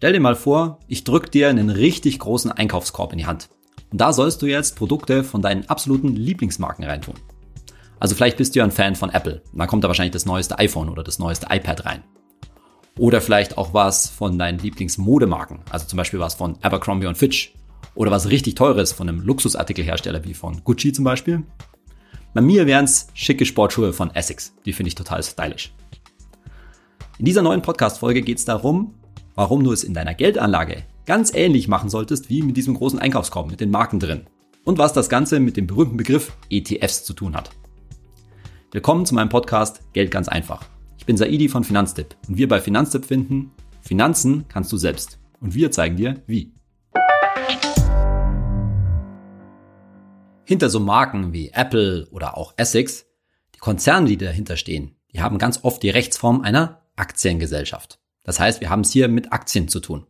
Stell dir mal vor, ich drück dir einen richtig großen Einkaufskorb in die Hand. Und da sollst du jetzt Produkte von deinen absoluten Lieblingsmarken reintun. Also vielleicht bist du ja ein Fan von Apple. Da kommt da wahrscheinlich das neueste iPhone oder das neueste iPad rein. Oder vielleicht auch was von deinen Lieblingsmodemarken. Also zum Beispiel was von Abercrombie und Fitch. Oder was richtig teures von einem Luxusartikelhersteller wie von Gucci zum Beispiel. Bei mir wären es schicke Sportschuhe von Essex. Die finde ich total stylisch. In dieser neuen Podcast-Folge geht es darum, warum du es in deiner Geldanlage ganz ähnlich machen solltest wie mit diesem großen Einkaufskorb mit den Marken drin. Und was das Ganze mit dem berühmten Begriff ETFs zu tun hat. Willkommen zu meinem Podcast Geld ganz einfach. Ich bin Saidi von Finanztipp und wir bei Finanztipp finden, Finanzen kannst du selbst. Und wir zeigen dir, wie. Hinter so Marken wie Apple oder auch Essex, die Konzerne, die dahinter stehen, die haben ganz oft die Rechtsform einer Aktiengesellschaft. Das heißt, wir haben es hier mit Aktien zu tun.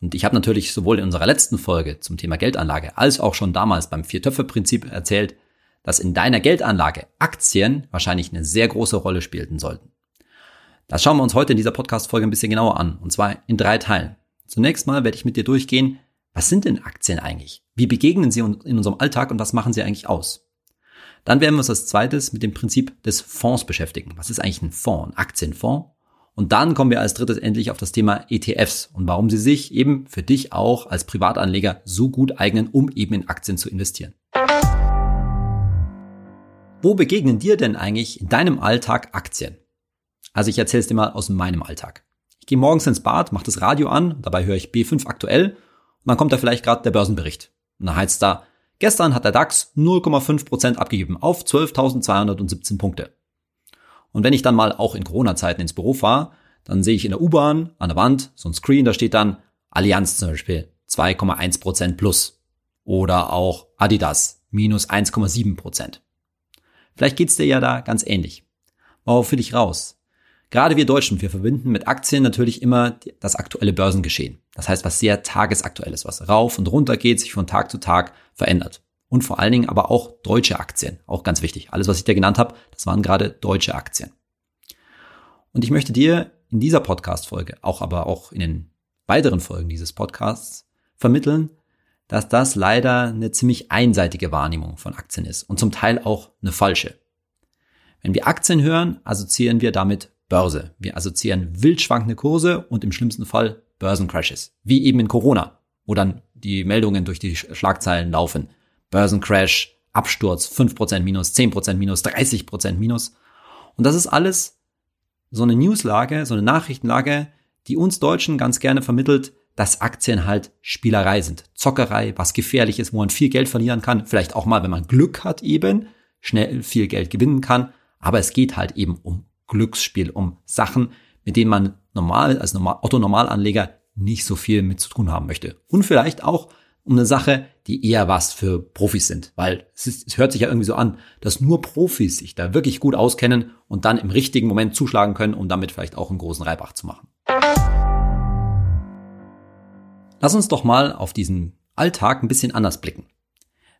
Und ich habe natürlich sowohl in unserer letzten Folge zum Thema Geldanlage als auch schon damals beim Vier-Töpfe-Prinzip erzählt, dass in deiner Geldanlage Aktien wahrscheinlich eine sehr große Rolle spielten sollten. Das schauen wir uns heute in dieser Podcast-Folge ein bisschen genauer an, und zwar in drei Teilen. Zunächst mal werde ich mit dir durchgehen, was sind denn Aktien eigentlich? Wie begegnen sie in unserem Alltag und was machen sie eigentlich aus? Dann werden wir uns als zweites mit dem Prinzip des Fonds beschäftigen. Was ist eigentlich ein Fonds, ein Aktienfonds? Und dann kommen wir als drittes endlich auf das Thema ETFs und warum sie sich eben für dich auch als Privatanleger so gut eignen, um eben in Aktien zu investieren. Wo begegnen dir denn eigentlich in deinem Alltag Aktien? Also ich erzähle es dir mal aus meinem Alltag. Ich gehe morgens ins Bad, mache das Radio an, dabei höre ich B5 aktuell und dann kommt da vielleicht gerade der Börsenbericht. Und da heißt da, gestern hat der DAX 0,5% abgegeben auf 12.217 Punkte. Und wenn ich dann mal auch in Corona-Zeiten ins Büro fahre, dann sehe ich in der U-Bahn an der Wand so ein Screen, da steht dann Allianz zum Beispiel 2,1% plus. Oder auch Adidas minus 1,7%. Vielleicht geht's dir ja da ganz ähnlich. Worauf will ich raus? Gerade wir Deutschen, wir verbinden mit Aktien natürlich immer das aktuelle Börsengeschehen. Das heißt, was sehr tagesaktuell ist, was rauf und runter geht, sich von Tag zu Tag verändert und vor allen Dingen aber auch deutsche Aktien. Auch ganz wichtig. Alles, was ich dir genannt habe, das waren gerade deutsche Aktien. Und ich möchte dir in dieser Podcast-Folge, auch aber auch in den weiteren Folgen dieses Podcasts vermitteln, dass das leider eine ziemlich einseitige Wahrnehmung von Aktien ist und zum Teil auch eine falsche. Wenn wir Aktien hören, assoziieren wir damit Börse. Wir assoziieren wild schwankende Kurse und im schlimmsten Fall Börsencrashes, wie eben in Corona, wo dann die Meldungen durch die Schlagzeilen laufen. Börsencrash, Absturz, 5% minus, 10% minus, 30% minus. Und das ist alles so eine Newslage, so eine Nachrichtenlage, die uns Deutschen ganz gerne vermittelt, dass Aktien halt Spielerei sind. Zockerei, was gefährlich ist, wo man viel Geld verlieren kann. Vielleicht auch mal, wenn man Glück hat eben, schnell viel Geld gewinnen kann. Aber es geht halt eben um Glücksspiel, um Sachen, mit denen man normal, als Otto-Normalanleger nicht so viel mit zu tun haben möchte. Und vielleicht auch um eine Sache, die eher was für Profis sind. Weil es, ist, es hört sich ja irgendwie so an, dass nur Profis sich da wirklich gut auskennen und dann im richtigen Moment zuschlagen können, um damit vielleicht auch einen großen Reibach zu machen. Lass uns doch mal auf diesen Alltag ein bisschen anders blicken.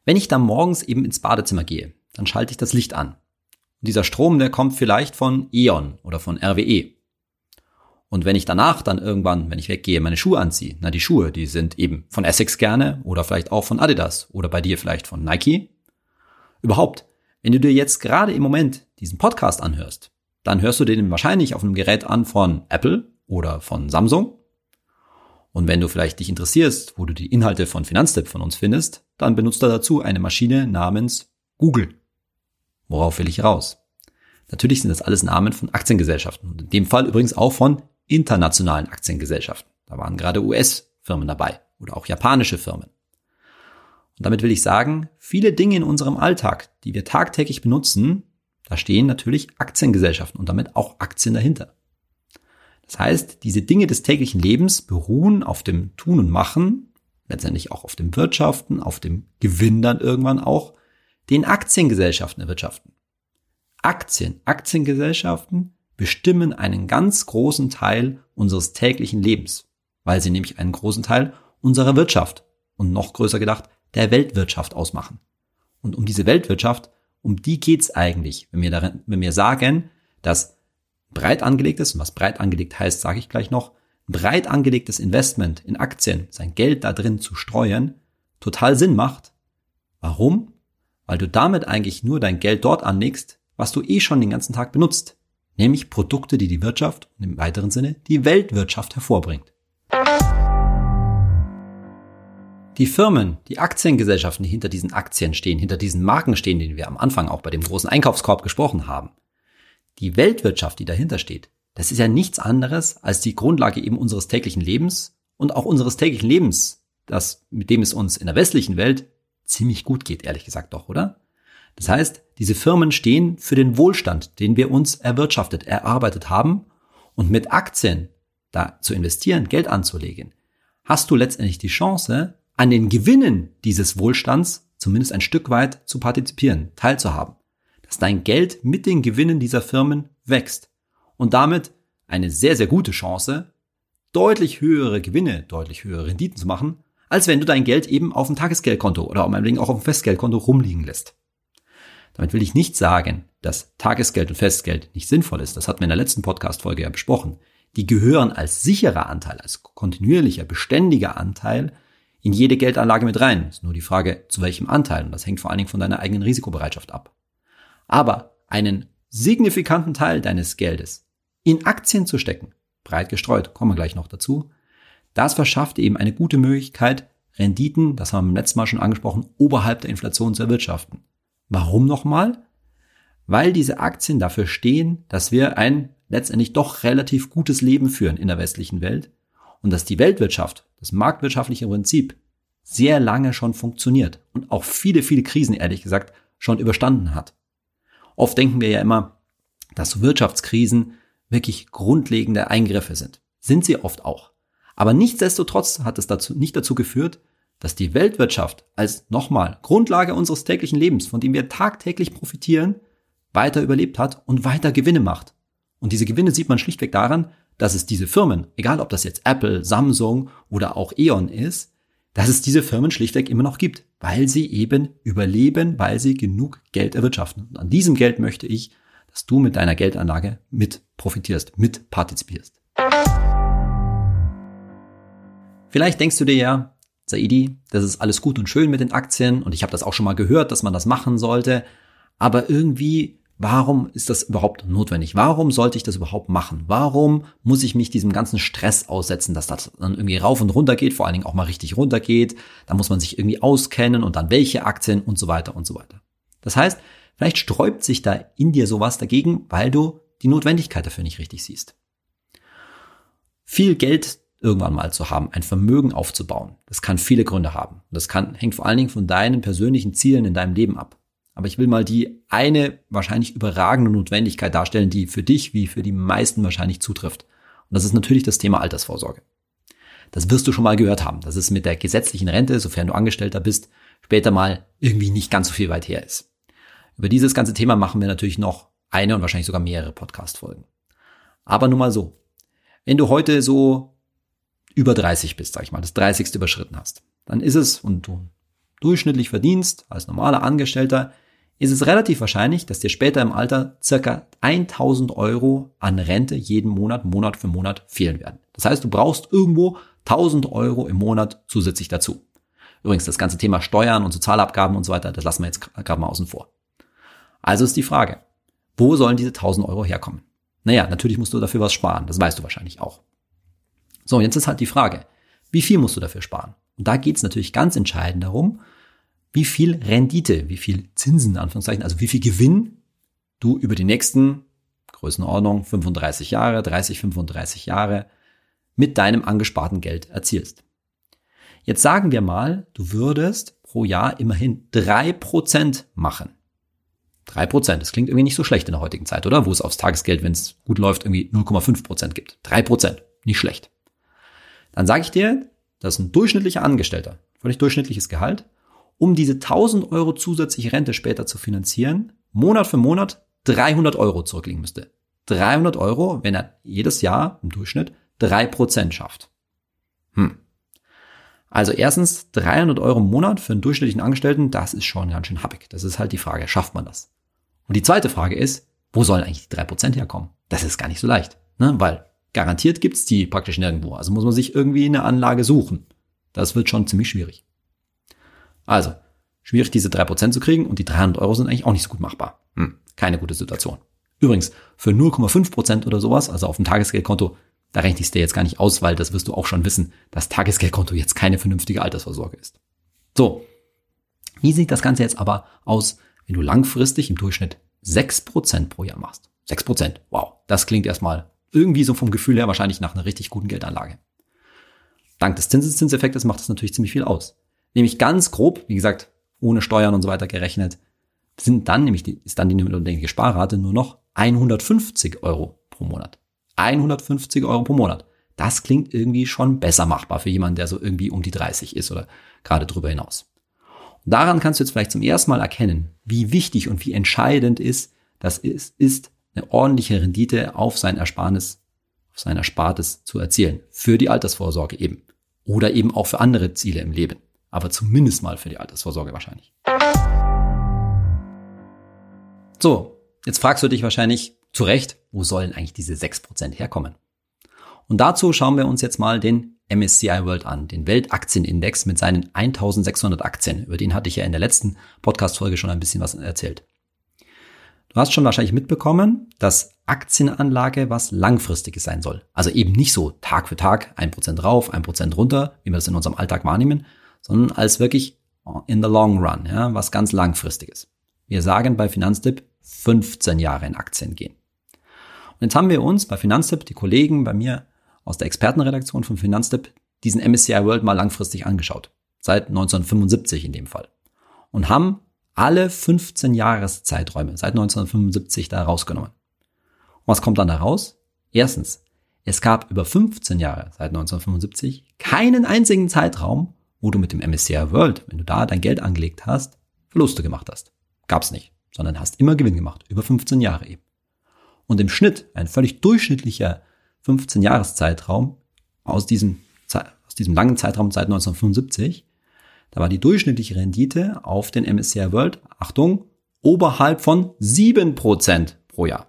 Wenn ich dann morgens eben ins Badezimmer gehe, dann schalte ich das Licht an. Und dieser Strom, der kommt vielleicht von E.ON oder von RWE. Und wenn ich danach dann irgendwann, wenn ich weggehe, meine Schuhe anziehe, na die Schuhe, die sind eben von Essex gerne oder vielleicht auch von Adidas oder bei dir vielleicht von Nike. Überhaupt, wenn du dir jetzt gerade im Moment diesen Podcast anhörst, dann hörst du den wahrscheinlich auf einem Gerät an von Apple oder von Samsung. Und wenn du vielleicht dich interessierst, wo du die Inhalte von Finanztipp von uns findest, dann benutzt du dazu eine Maschine namens Google. Worauf will ich raus? Natürlich sind das alles Namen von Aktiengesellschaften und in dem Fall übrigens auch von internationalen Aktiengesellschaften. Da waren gerade US-Firmen dabei oder auch japanische Firmen. Und damit will ich sagen, viele Dinge in unserem Alltag, die wir tagtäglich benutzen, da stehen natürlich Aktiengesellschaften und damit auch Aktien dahinter. Das heißt, diese Dinge des täglichen Lebens beruhen auf dem Tun und Machen, letztendlich auch auf dem Wirtschaften, auf dem Gewinn dann irgendwann auch, den Aktiengesellschaften erwirtschaften. Aktien, Aktiengesellschaften bestimmen einen ganz großen Teil unseres täglichen Lebens, weil sie nämlich einen großen Teil unserer Wirtschaft und noch größer gedacht der Weltwirtschaft ausmachen. Und um diese Weltwirtschaft, um die geht's eigentlich, wenn wir, darin, wenn wir sagen, dass breit angelegt ist, und was breit angelegt heißt, sage ich gleich noch, breit angelegtes Investment in Aktien, sein Geld da drin zu streuen, total Sinn macht. Warum? Weil du damit eigentlich nur dein Geld dort anlegst, was du eh schon den ganzen Tag benutzt, nämlich Produkte, die die Wirtschaft und im weiteren Sinne die Weltwirtschaft hervorbringt. Die Firmen, die Aktiengesellschaften, die hinter diesen Aktien stehen, hinter diesen Marken stehen, den wir am Anfang auch bei dem großen Einkaufskorb gesprochen haben, die Weltwirtschaft, die dahinter steht, das ist ja nichts anderes als die Grundlage eben unseres täglichen Lebens und auch unseres täglichen Lebens, das, mit dem es uns in der westlichen Welt ziemlich gut geht, ehrlich gesagt doch, oder? Das heißt, diese Firmen stehen für den Wohlstand, den wir uns erwirtschaftet, erarbeitet haben und mit Aktien da zu investieren, Geld anzulegen, hast du letztendlich die Chance, an den Gewinnen dieses Wohlstands zumindest ein Stück weit zu partizipieren, teilzuhaben. Dass dein Geld mit den Gewinnen dieser Firmen wächst und damit eine sehr, sehr gute Chance, deutlich höhere Gewinne, deutlich höhere Renditen zu machen, als wenn du dein Geld eben auf dem Tagesgeldkonto oder auch auf dem Festgeldkonto rumliegen lässt. Damit will ich nicht sagen, dass Tagesgeld und Festgeld nicht sinnvoll ist. Das hatten wir in der letzten Podcast-Folge ja besprochen. Die gehören als sicherer Anteil, als kontinuierlicher, beständiger Anteil in jede Geldanlage mit rein. Ist nur die Frage, zu welchem Anteil. Und das hängt vor allen Dingen von deiner eigenen Risikobereitschaft ab. Aber einen signifikanten Teil deines Geldes in Aktien zu stecken, breit gestreut, kommen wir gleich noch dazu, das verschafft eben eine gute Möglichkeit, Renditen, das haben wir beim letzten Mal schon angesprochen, oberhalb der Inflation zu erwirtschaften. Warum nochmal? Weil diese Aktien dafür stehen, dass wir ein letztendlich doch relativ gutes Leben führen in der westlichen Welt und dass die Weltwirtschaft, das marktwirtschaftliche Prinzip, sehr lange schon funktioniert und auch viele, viele Krisen, ehrlich gesagt, schon überstanden hat. Oft denken wir ja immer, dass Wirtschaftskrisen wirklich grundlegende Eingriffe sind. Sind sie oft auch. Aber nichtsdestotrotz hat es dazu, nicht dazu geführt, dass die Weltwirtschaft als nochmal Grundlage unseres täglichen Lebens, von dem wir tagtäglich profitieren, weiter überlebt hat und weiter Gewinne macht. Und diese Gewinne sieht man schlichtweg daran, dass es diese Firmen, egal ob das jetzt Apple, Samsung oder auch E.ON ist, dass es diese Firmen schlichtweg immer noch gibt, weil sie eben überleben, weil sie genug Geld erwirtschaften. Und an diesem Geld möchte ich, dass du mit deiner Geldanlage mit profitierst, mit partizipierst. Vielleicht denkst du dir ja, Saidi, das ist alles gut und schön mit den Aktien und ich habe das auch schon mal gehört, dass man das machen sollte, aber irgendwie Warum ist das überhaupt notwendig? Warum sollte ich das überhaupt machen? Warum muss ich mich diesem ganzen Stress aussetzen, dass das dann irgendwie rauf und runter geht, vor allen Dingen auch mal richtig runter geht? Da muss man sich irgendwie auskennen und dann welche Aktien und so weiter und so weiter. Das heißt, vielleicht sträubt sich da in dir sowas dagegen, weil du die Notwendigkeit dafür nicht richtig siehst. Viel Geld irgendwann mal zu haben, ein Vermögen aufzubauen, das kann viele Gründe haben. Das kann, hängt vor allen Dingen von deinen persönlichen Zielen in deinem Leben ab. Aber ich will mal die eine wahrscheinlich überragende Notwendigkeit darstellen, die für dich wie für die meisten wahrscheinlich zutrifft. Und das ist natürlich das Thema Altersvorsorge. Das wirst du schon mal gehört haben, dass es mit der gesetzlichen Rente, sofern du Angestellter bist, später mal irgendwie nicht ganz so viel weit her ist. Über dieses ganze Thema machen wir natürlich noch eine und wahrscheinlich sogar mehrere Podcast-Folgen. Aber nun mal so. Wenn du heute so über 30 bist, sag ich mal, das 30. überschritten hast, dann ist es, und du durchschnittlich verdienst als normaler Angestellter, ist es relativ wahrscheinlich, dass dir später im Alter circa 1000 Euro an Rente jeden Monat, Monat für Monat fehlen werden. Das heißt, du brauchst irgendwo 1000 Euro im Monat zusätzlich dazu. Übrigens, das ganze Thema Steuern und Sozialabgaben und so weiter, das lassen wir jetzt gerade mal außen vor. Also ist die Frage, wo sollen diese 1000 Euro herkommen? Naja, natürlich musst du dafür was sparen, das weißt du wahrscheinlich auch. So, jetzt ist halt die Frage, wie viel musst du dafür sparen? Und da geht es natürlich ganz entscheidend darum, wie viel Rendite, wie viel Zinsen, Anführungszeichen, also wie viel Gewinn du über die nächsten Größenordnung 35 Jahre, 30, 35 Jahre mit deinem angesparten Geld erzielst. Jetzt sagen wir mal, du würdest pro Jahr immerhin drei Prozent machen. Drei Prozent, das klingt irgendwie nicht so schlecht in der heutigen Zeit, oder? Wo es aufs Tagesgeld, wenn es gut läuft, irgendwie 0,5 Prozent gibt. Drei Prozent, nicht schlecht. Dann sage ich dir, das ist ein durchschnittlicher Angestellter, völlig durchschnittliches Gehalt, um diese 1000 Euro zusätzliche Rente später zu finanzieren, Monat für Monat 300 Euro zurücklegen müsste. 300 Euro, wenn er jedes Jahr im Durchschnitt 3% schafft. Hm. Also erstens 300 Euro im Monat für einen durchschnittlichen Angestellten, das ist schon ganz schön happig. Das ist halt die Frage, schafft man das? Und die zweite Frage ist, wo sollen eigentlich die 3% herkommen? Das ist gar nicht so leicht, ne? weil garantiert gibt's die praktisch nirgendwo. Also muss man sich irgendwie eine Anlage suchen. Das wird schon ziemlich schwierig. Also, schwierig diese drei Prozent zu kriegen und die 300 Euro sind eigentlich auch nicht so gut machbar. Hm, keine gute Situation. Übrigens, für 0,5 Prozent oder sowas, also auf dem Tagesgeldkonto, da rechne ich es dir jetzt gar nicht aus, weil das wirst du auch schon wissen, dass Tagesgeldkonto jetzt keine vernünftige Altersvorsorge ist. So, wie sieht das Ganze jetzt aber aus, wenn du langfristig im Durchschnitt 6% pro Jahr machst? 6%, wow, das klingt erstmal irgendwie so vom Gefühl her wahrscheinlich nach einer richtig guten Geldanlage. Dank des Zinseszinseffektes macht das natürlich ziemlich viel aus. Nämlich ganz grob, wie gesagt, ohne Steuern und so weiter gerechnet, sind dann nämlich die, ist dann die notwendige Sparrate nur noch 150 Euro pro Monat. 150 Euro pro Monat. Das klingt irgendwie schon besser machbar für jemanden, der so irgendwie um die 30 ist oder gerade drüber hinaus. Und daran kannst du jetzt vielleicht zum ersten Mal erkennen, wie wichtig und wie entscheidend ist, das ist, ist eine ordentliche Rendite auf sein Ersparnis, auf sein Erspartes zu erzielen. Für die Altersvorsorge eben. Oder eben auch für andere Ziele im Leben. Aber zumindest mal für die Altersvorsorge wahrscheinlich. So, jetzt fragst du dich wahrscheinlich zu Recht, wo sollen eigentlich diese 6% herkommen? Und dazu schauen wir uns jetzt mal den MSCI World an, den Weltaktienindex mit seinen 1600 Aktien. Über den hatte ich ja in der letzten Podcast-Folge schon ein bisschen was erzählt. Du hast schon wahrscheinlich mitbekommen, dass Aktienanlage was Langfristiges sein soll. Also eben nicht so Tag für Tag ein Prozent rauf, ein Prozent runter, wie wir das in unserem Alltag wahrnehmen, sondern als wirklich in the long run, ja, was ganz Langfristiges. Wir sagen bei Finanztipp 15 Jahre in Aktien gehen. Und jetzt haben wir uns bei Finanztipp, die Kollegen bei mir aus der Expertenredaktion von Finanztipp, diesen MSCI World mal langfristig angeschaut. Seit 1975 in dem Fall. Und haben alle 15 Jahreszeiträume seit 1975 da rausgenommen. Und was kommt dann da raus? Erstens, es gab über 15 Jahre seit 1975 keinen einzigen Zeitraum, wo du mit dem MSCI World, wenn du da dein Geld angelegt hast, Verluste gemacht hast. Gab's nicht, sondern hast immer Gewinn gemacht, über 15 Jahre eben. Und im Schnitt, ein völlig durchschnittlicher 15 Jahreszeitraum aus diesem, aus diesem langen Zeitraum seit 1975, da war die durchschnittliche Rendite auf den MSCI World, Achtung, oberhalb von 7% pro Jahr.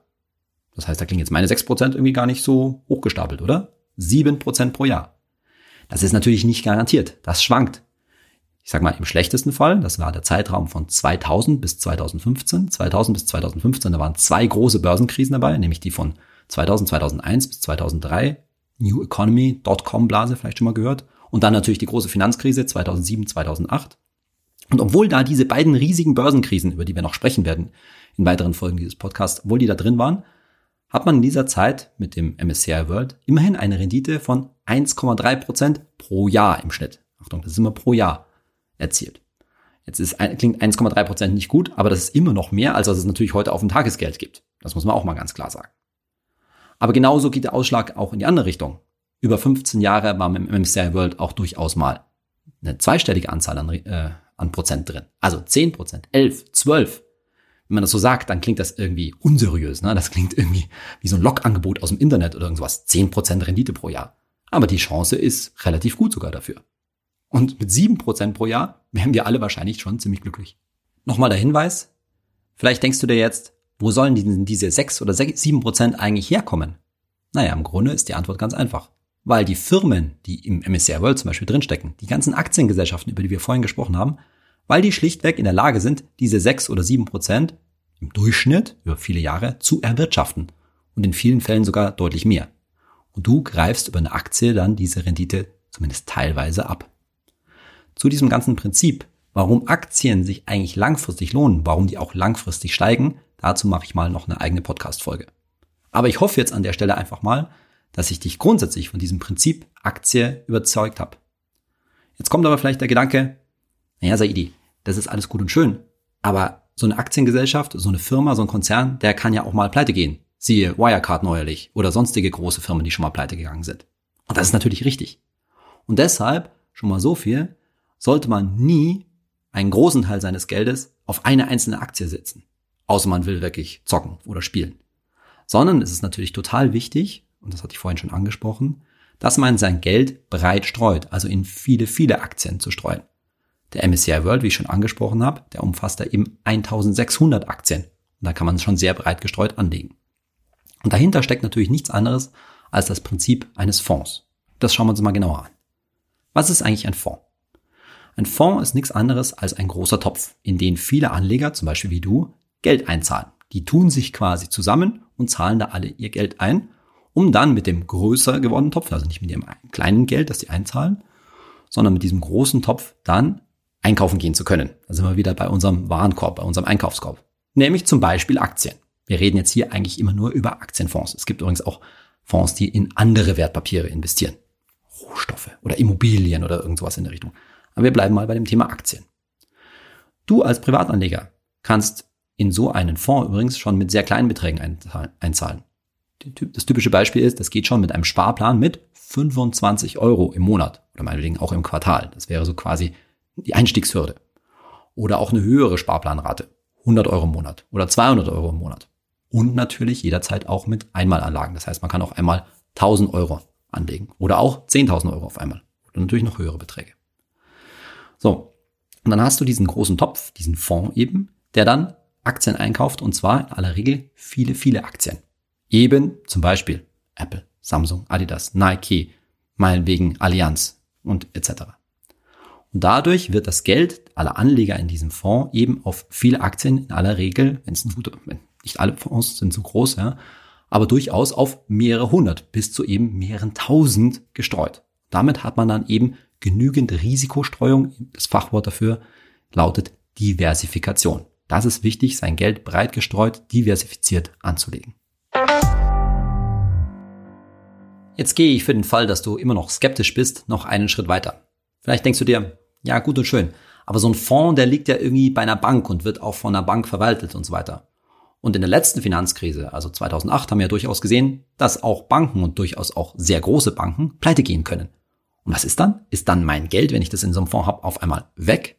Das heißt, da klingen jetzt meine 6% irgendwie gar nicht so hochgestapelt, oder? 7% pro Jahr. Das ist natürlich nicht garantiert. Das schwankt. Ich sag mal, im schlechtesten Fall, das war der Zeitraum von 2000 bis 2015. 2000 bis 2015, da waren zwei große Börsenkrisen dabei, nämlich die von 2000, 2001 bis 2003. New Economy, Dotcom-Blase, vielleicht schon mal gehört. Und dann natürlich die große Finanzkrise 2007, 2008. Und obwohl da diese beiden riesigen Börsenkrisen, über die wir noch sprechen werden in weiteren Folgen dieses Podcasts, obwohl die da drin waren, hat man in dieser Zeit mit dem MSCI World immerhin eine Rendite von 1,3 Prozent pro Jahr im Schnitt. Achtung, das ist immer pro Jahr erzielt. Jetzt ist, klingt 1,3 Prozent nicht gut, aber das ist immer noch mehr, als was es natürlich heute auf dem Tagesgeld gibt. Das muss man auch mal ganz klar sagen. Aber genauso geht der Ausschlag auch in die andere Richtung. Über 15 Jahre war im MSCI World auch durchaus mal eine zweistellige Anzahl an, äh, an Prozent drin. Also 10 Prozent, 11, 12 wenn man das so sagt, dann klingt das irgendwie unseriös. Ne? Das klingt irgendwie wie so ein Logangebot aus dem Internet oder irgendwas. 10% Rendite pro Jahr. Aber die Chance ist relativ gut sogar dafür. Und mit 7% pro Jahr wären wir alle wahrscheinlich schon ziemlich glücklich. Nochmal der Hinweis. Vielleicht denkst du dir jetzt, wo sollen die, diese 6 oder 7% eigentlich herkommen? Naja, im Grunde ist die Antwort ganz einfach. Weil die Firmen, die im MSCI World zum Beispiel drinstecken, die ganzen Aktiengesellschaften, über die wir vorhin gesprochen haben, weil die schlichtweg in der Lage sind, diese sechs oder sieben Prozent im Durchschnitt über viele Jahre zu erwirtschaften und in vielen Fällen sogar deutlich mehr. Und du greifst über eine Aktie dann diese Rendite zumindest teilweise ab. Zu diesem ganzen Prinzip, warum Aktien sich eigentlich langfristig lohnen, warum die auch langfristig steigen, dazu mache ich mal noch eine eigene Podcast-Folge. Aber ich hoffe jetzt an der Stelle einfach mal, dass ich dich grundsätzlich von diesem Prinzip Aktie überzeugt habe. Jetzt kommt aber vielleicht der Gedanke, naja, Saidi, das ist alles gut und schön. Aber so eine Aktiengesellschaft, so eine Firma, so ein Konzern, der kann ja auch mal pleite gehen. Siehe Wirecard neuerlich oder sonstige große Firmen, die schon mal pleite gegangen sind. Und das ist natürlich richtig. Und deshalb, schon mal so viel, sollte man nie einen großen Teil seines Geldes auf eine einzelne Aktie setzen. Außer man will wirklich zocken oder spielen. Sondern es ist natürlich total wichtig, und das hatte ich vorhin schon angesprochen, dass man sein Geld breit streut, also in viele, viele Aktien zu streuen. Der MSCI World, wie ich schon angesprochen habe, der umfasst da eben 1600 Aktien. Und da kann man schon sehr breit gestreut anlegen. Und dahinter steckt natürlich nichts anderes als das Prinzip eines Fonds. Das schauen wir uns mal genauer an. Was ist eigentlich ein Fonds? Ein Fonds ist nichts anderes als ein großer Topf, in den viele Anleger, zum Beispiel wie du, Geld einzahlen. Die tun sich quasi zusammen und zahlen da alle ihr Geld ein, um dann mit dem größer gewordenen Topf, also nicht mit dem kleinen Geld, das sie einzahlen, sondern mit diesem großen Topf dann einkaufen gehen zu können. Da sind wir wieder bei unserem Warenkorb, bei unserem Einkaufskorb. Nämlich zum Beispiel Aktien. Wir reden jetzt hier eigentlich immer nur über Aktienfonds. Es gibt übrigens auch Fonds, die in andere Wertpapiere investieren. Rohstoffe oder Immobilien oder irgendwas in der Richtung. Aber wir bleiben mal bei dem Thema Aktien. Du als Privatanleger kannst in so einen Fonds übrigens schon mit sehr kleinen Beträgen einzahlen. Das typische Beispiel ist, das geht schon mit einem Sparplan mit 25 Euro im Monat oder meinetwegen auch im Quartal. Das wäre so quasi die Einstiegshürde. Oder auch eine höhere Sparplanrate, 100 Euro im Monat oder 200 Euro im Monat. Und natürlich jederzeit auch mit Einmalanlagen. Das heißt, man kann auch einmal 1000 Euro anlegen oder auch 10.000 Euro auf einmal. Oder natürlich noch höhere Beträge. So. Und dann hast du diesen großen Topf, diesen Fonds eben, der dann Aktien einkauft und zwar in aller Regel viele, viele Aktien. Eben zum Beispiel Apple, Samsung, Adidas, Nike, meinetwegen Allianz und etc. Und dadurch wird das Geld aller Anleger in diesem Fonds eben auf viele Aktien in aller Regel, wenn es ein guter, nicht alle Fonds sind so groß, ja, aber durchaus auf mehrere hundert bis zu eben mehreren tausend gestreut. Damit hat man dann eben genügend Risikostreuung. Das Fachwort dafür lautet Diversifikation. Das ist wichtig, sein Geld breit gestreut, diversifiziert anzulegen. Jetzt gehe ich für den Fall, dass du immer noch skeptisch bist, noch einen Schritt weiter. Vielleicht denkst du dir, ja gut und schön, aber so ein Fonds, der liegt ja irgendwie bei einer Bank und wird auch von einer Bank verwaltet und so weiter. Und in der letzten Finanzkrise, also 2008, haben wir ja durchaus gesehen, dass auch Banken und durchaus auch sehr große Banken pleite gehen können. Und was ist dann? Ist dann mein Geld, wenn ich das in so einem Fonds habe, auf einmal weg?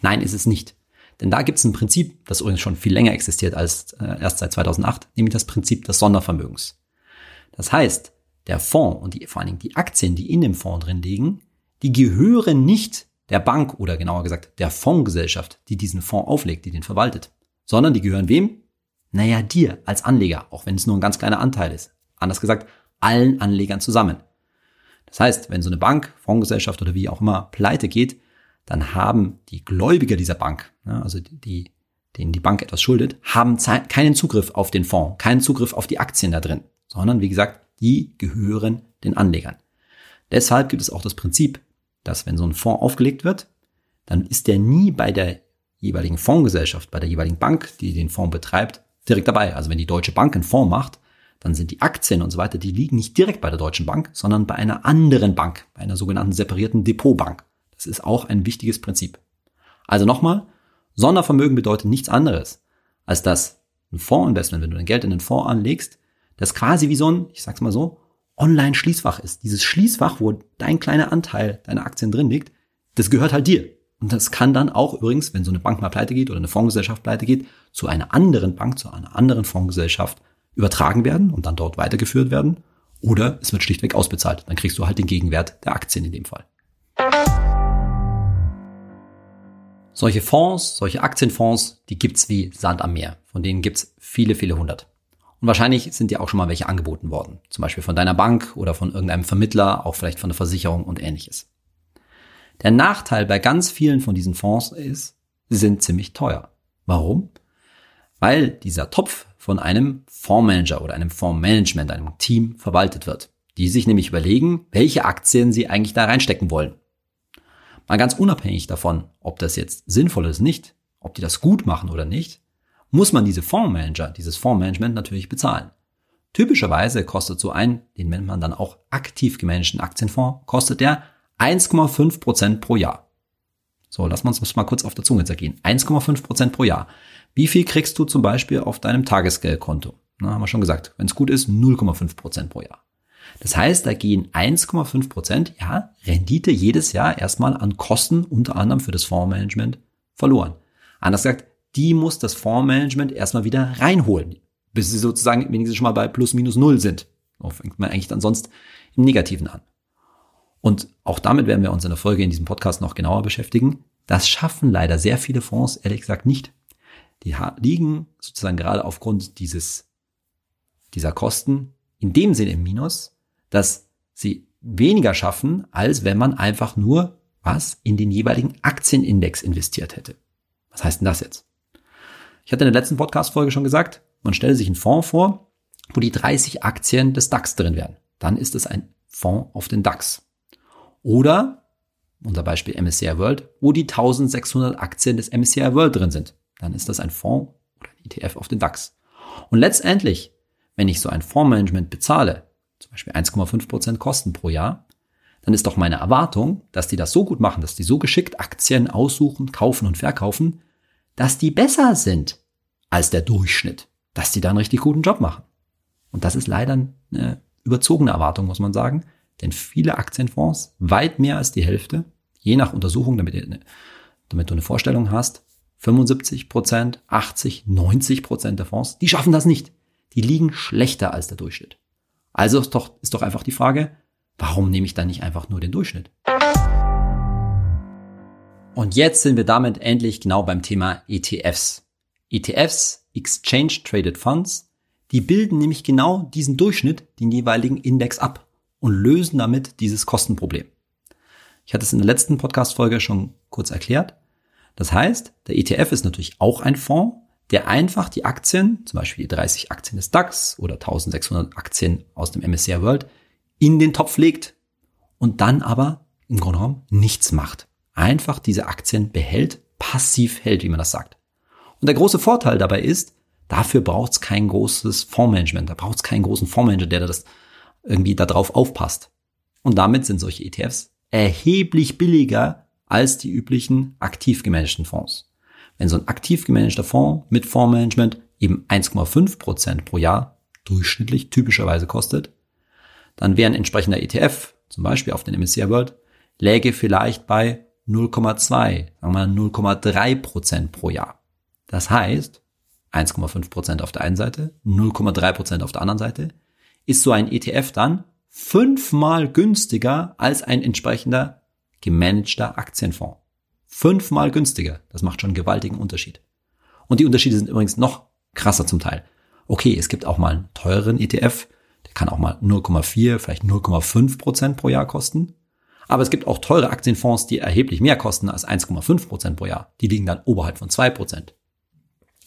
Nein, ist es nicht. Denn da gibt es ein Prinzip, das übrigens schon viel länger existiert als äh, erst seit 2008, nämlich das Prinzip des Sondervermögens. Das heißt, der Fonds und die, vor allen Dingen die Aktien, die in dem Fonds drin liegen, die gehören nicht der Bank oder genauer gesagt der Fondsgesellschaft, die diesen Fonds auflegt, die den verwaltet, sondern die gehören wem? Naja, dir als Anleger, auch wenn es nur ein ganz kleiner Anteil ist. Anders gesagt, allen Anlegern zusammen. Das heißt, wenn so eine Bank, Fondsgesellschaft oder wie auch immer pleite geht, dann haben die Gläubiger dieser Bank, also die, denen die Bank etwas schuldet, haben keinen Zugriff auf den Fonds, keinen Zugriff auf die Aktien da drin, sondern wie gesagt, die gehören den Anlegern. Deshalb gibt es auch das Prinzip, dass wenn so ein Fonds aufgelegt wird, dann ist der nie bei der jeweiligen Fondsgesellschaft, bei der jeweiligen Bank, die den Fonds betreibt, direkt dabei. Also wenn die Deutsche Bank einen Fonds macht, dann sind die Aktien und so weiter, die liegen nicht direkt bei der Deutschen Bank, sondern bei einer anderen Bank, bei einer sogenannten separierten Depotbank. Das ist auch ein wichtiges Prinzip. Also nochmal, Sondervermögen bedeutet nichts anderes, als dass ein Fondsinvestment, wenn du dein Geld in einen Fonds anlegst, das quasi wie so ein, ich sag's mal so, Online-Schließfach ist. Dieses Schließfach, wo dein kleiner Anteil deiner Aktien drin liegt, das gehört halt dir. Und das kann dann auch übrigens, wenn so eine Bank mal pleite geht oder eine Fondsgesellschaft pleite geht, zu einer anderen Bank, zu einer anderen Fondsgesellschaft übertragen werden und dann dort weitergeführt werden. Oder es wird schlichtweg ausbezahlt. Dann kriegst du halt den Gegenwert der Aktien in dem Fall. Solche Fonds, solche Aktienfonds, die gibt's wie Sand am Meer. Von denen gibt's viele, viele hundert. Und wahrscheinlich sind dir auch schon mal welche angeboten worden. Zum Beispiel von deiner Bank oder von irgendeinem Vermittler, auch vielleicht von der Versicherung und ähnliches. Der Nachteil bei ganz vielen von diesen Fonds ist, sie sind ziemlich teuer. Warum? Weil dieser Topf von einem Fondsmanager oder einem Fondsmanagement, einem Team verwaltet wird, die sich nämlich überlegen, welche Aktien sie eigentlich da reinstecken wollen. Mal ganz unabhängig davon, ob das jetzt sinnvoll ist nicht, ob die das gut machen oder nicht, muss man diese Fondsmanager, dieses Fondsmanagement natürlich bezahlen. Typischerweise kostet so ein, den nennt man dann auch aktiv gemanagten Aktienfonds, kostet der 1,5 Prozent pro Jahr. So, wir uns das mal kurz auf der Zunge zergehen. 1,5 Prozent pro Jahr. Wie viel kriegst du zum Beispiel auf deinem Tagesgeldkonto? Na, haben wir schon gesagt. Wenn es gut ist, 0,5 Prozent pro Jahr. Das heißt, da gehen 1,5 Prozent, ja, Rendite jedes Jahr erstmal an Kosten, unter anderem für das Fondsmanagement, verloren. Anders gesagt, die muss das Fondsmanagement erstmal wieder reinholen, bis sie sozusagen wenigstens schon mal bei plus minus null sind. So fängt man eigentlich dann sonst im Negativen an. Und auch damit werden wir uns in der Folge in diesem Podcast noch genauer beschäftigen. Das schaffen leider sehr viele Fonds, ehrlich gesagt, nicht. Die liegen sozusagen gerade aufgrund dieses, dieser Kosten in dem Sinne im Minus, dass sie weniger schaffen, als wenn man einfach nur was in den jeweiligen Aktienindex investiert hätte. Was heißt denn das jetzt? Ich hatte in der letzten Podcast-Folge schon gesagt, man stelle sich einen Fonds vor, wo die 30 Aktien des DAX drin wären. Dann ist es ein Fonds auf den DAX. Oder, unser Beispiel MSCI World, wo die 1600 Aktien des MSCI World drin sind. Dann ist das ein Fonds oder ein ETF auf den DAX. Und letztendlich, wenn ich so ein Fondsmanagement bezahle, zum Beispiel 1,5% Kosten pro Jahr, dann ist doch meine Erwartung, dass die das so gut machen, dass die so geschickt Aktien aussuchen, kaufen und verkaufen, dass die besser sind als der Durchschnitt, dass die da einen richtig guten Job machen. Und das ist leider eine überzogene Erwartung, muss man sagen, denn viele Aktienfonds, weit mehr als die Hälfte, je nach Untersuchung, damit, damit du eine Vorstellung hast, 75 Prozent, 80, 90 Prozent der Fonds, die schaffen das nicht. Die liegen schlechter als der Durchschnitt. Also ist doch, ist doch einfach die Frage, warum nehme ich dann nicht einfach nur den Durchschnitt? Und jetzt sind wir damit endlich genau beim Thema ETFs. ETFs, Exchange Traded Funds, die bilden nämlich genau diesen Durchschnitt, den jeweiligen Index ab und lösen damit dieses Kostenproblem. Ich hatte es in der letzten Podcast-Folge schon kurz erklärt. Das heißt, der ETF ist natürlich auch ein Fonds, der einfach die Aktien, zum Beispiel die 30 Aktien des DAX oder 1600 Aktien aus dem MSCI World, in den Topf legt und dann aber im Grunde genommen nichts macht. Einfach diese Aktien behält, passiv hält, wie man das sagt. Und der große Vorteil dabei ist, dafür braucht es kein großes Fondsmanagement, da braucht es keinen großen Fondsmanager, der das irgendwie darauf aufpasst. Und damit sind solche ETFs erheblich billiger als die üblichen aktiv gemanagten Fonds. Wenn so ein aktiv gemanagter Fonds mit Fondsmanagement eben 1,5 Prozent pro Jahr durchschnittlich typischerweise kostet, dann wäre ein entsprechender ETF, zum Beispiel auf den MSCI World, läge vielleicht bei 0,2, sagen wir mal 0,3 Prozent pro Jahr. Das heißt, 1,5 Prozent auf der einen Seite, 0,3 Prozent auf der anderen Seite, ist so ein ETF dann fünfmal günstiger als ein entsprechender gemanagter Aktienfonds. Fünfmal günstiger. Das macht schon einen gewaltigen Unterschied. Und die Unterschiede sind übrigens noch krasser zum Teil. Okay, es gibt auch mal einen teureren ETF, der kann auch mal 0,4, vielleicht 0,5 Prozent pro Jahr kosten. Aber es gibt auch teure Aktienfonds, die erheblich mehr kosten als 1,5 Prozent pro Jahr. Die liegen dann oberhalb von 2 Prozent.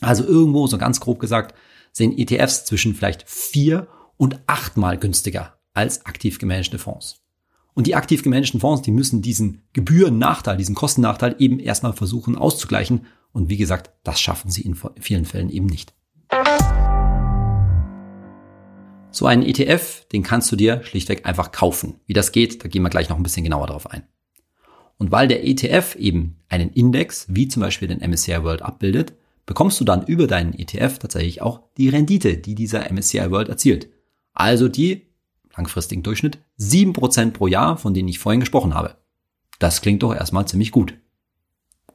Also irgendwo, so ganz grob gesagt, sind ETFs zwischen vielleicht 4 und 8 mal günstiger als aktiv gemanagte Fonds. Und die aktiv gemanagten Fonds, die müssen diesen Gebührennachteil, diesen Kostennachteil eben erstmal versuchen auszugleichen. Und wie gesagt, das schaffen sie in vielen Fällen eben nicht. So einen ETF, den kannst du dir schlichtweg einfach kaufen. Wie das geht, da gehen wir gleich noch ein bisschen genauer drauf ein. Und weil der ETF eben einen Index, wie zum Beispiel den MSCI World abbildet, bekommst du dann über deinen ETF tatsächlich auch die Rendite, die dieser MSCI World erzielt. Also die langfristigen Durchschnitt, 7% pro Jahr, von denen ich vorhin gesprochen habe. Das klingt doch erstmal ziemlich gut.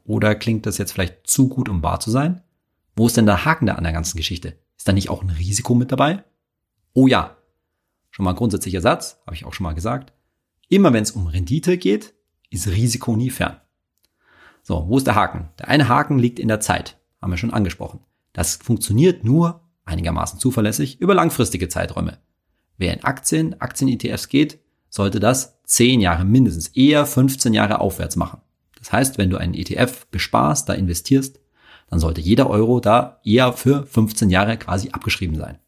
Oder klingt das jetzt vielleicht zu gut, um wahr zu sein? Wo ist denn der Haken da an der ganzen Geschichte? Ist da nicht auch ein Risiko mit dabei? Oh ja. Schon mal ein grundsätzlicher Satz, habe ich auch schon mal gesagt. Immer wenn es um Rendite geht, ist Risiko nie fern. So, wo ist der Haken? Der eine Haken liegt in der Zeit, haben wir schon angesprochen. Das funktioniert nur einigermaßen zuverlässig über langfristige Zeiträume. Wer in Aktien, Aktien-ETFs geht, sollte das 10 Jahre mindestens, eher 15 Jahre aufwärts machen. Das heißt, wenn du einen ETF besparst, da investierst, dann sollte jeder Euro da eher für 15 Jahre quasi abgeschrieben sein.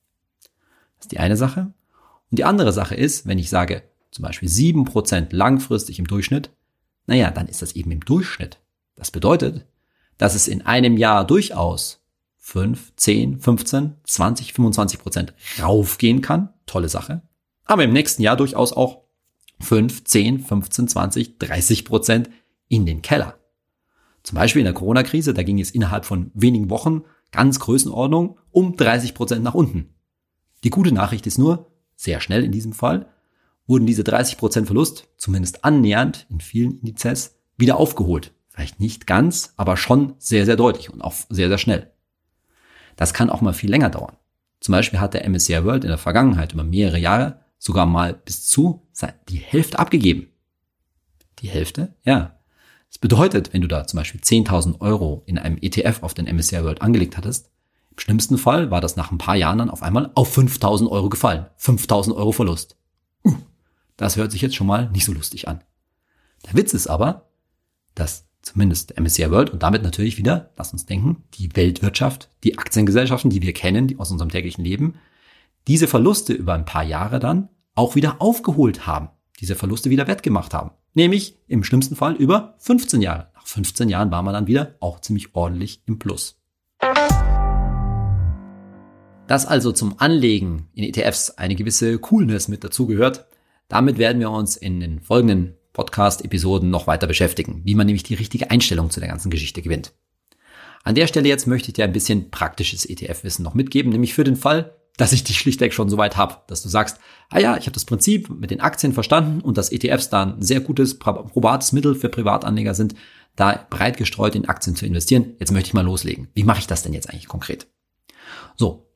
Das ist die eine Sache. Und die andere Sache ist, wenn ich sage, zum Beispiel 7% langfristig im Durchschnitt, naja, dann ist das eben im Durchschnitt. Das bedeutet, dass es in einem Jahr durchaus 5, 10, 15, 20, 25 Prozent raufgehen kann. Tolle Sache. Aber im nächsten Jahr durchaus auch 5, 10, 15, 20, 30 Prozent in den Keller. Zum Beispiel in der Corona-Krise, da ging es innerhalb von wenigen Wochen ganz Größenordnung um 30 Prozent nach unten. Die gute Nachricht ist nur, sehr schnell in diesem Fall, wurden diese 30 Prozent Verlust, zumindest annähernd in vielen Indizes, wieder aufgeholt. Vielleicht nicht ganz, aber schon sehr, sehr deutlich und auch sehr, sehr schnell. Das kann auch mal viel länger dauern. Zum Beispiel hat der MSCI World in der Vergangenheit über mehrere Jahre sogar mal bis zu die Hälfte abgegeben. Die Hälfte? Ja. Das bedeutet, wenn du da zum Beispiel 10.000 Euro in einem ETF auf den MSCI World angelegt hattest, schlimmsten Fall war das nach ein paar Jahren dann auf einmal auf 5000 Euro gefallen. 5000 Euro Verlust. Das hört sich jetzt schon mal nicht so lustig an. Der Witz ist aber, dass zumindest der MSCI World und damit natürlich wieder, lass uns denken, die Weltwirtschaft, die Aktiengesellschaften, die wir kennen, die aus unserem täglichen Leben, diese Verluste über ein paar Jahre dann auch wieder aufgeholt haben, diese Verluste wieder wettgemacht haben. Nämlich im schlimmsten Fall über 15 Jahre. Nach 15 Jahren war man dann wieder auch ziemlich ordentlich im Plus. Dass also zum Anlegen in ETFs eine gewisse Coolness mit dazugehört, damit werden wir uns in den folgenden Podcast-Episoden noch weiter beschäftigen, wie man nämlich die richtige Einstellung zu der ganzen Geschichte gewinnt. An der Stelle jetzt möchte ich dir ein bisschen praktisches ETF-Wissen noch mitgeben, nämlich für den Fall, dass ich dich schlichtweg schon so weit habe, dass du sagst, ah ja, ich habe das Prinzip mit den Aktien verstanden und dass ETFs da ein sehr gutes, probates Mittel für Privatanleger sind, da breit gestreut in Aktien zu investieren. Jetzt möchte ich mal loslegen. Wie mache ich das denn jetzt eigentlich konkret? So,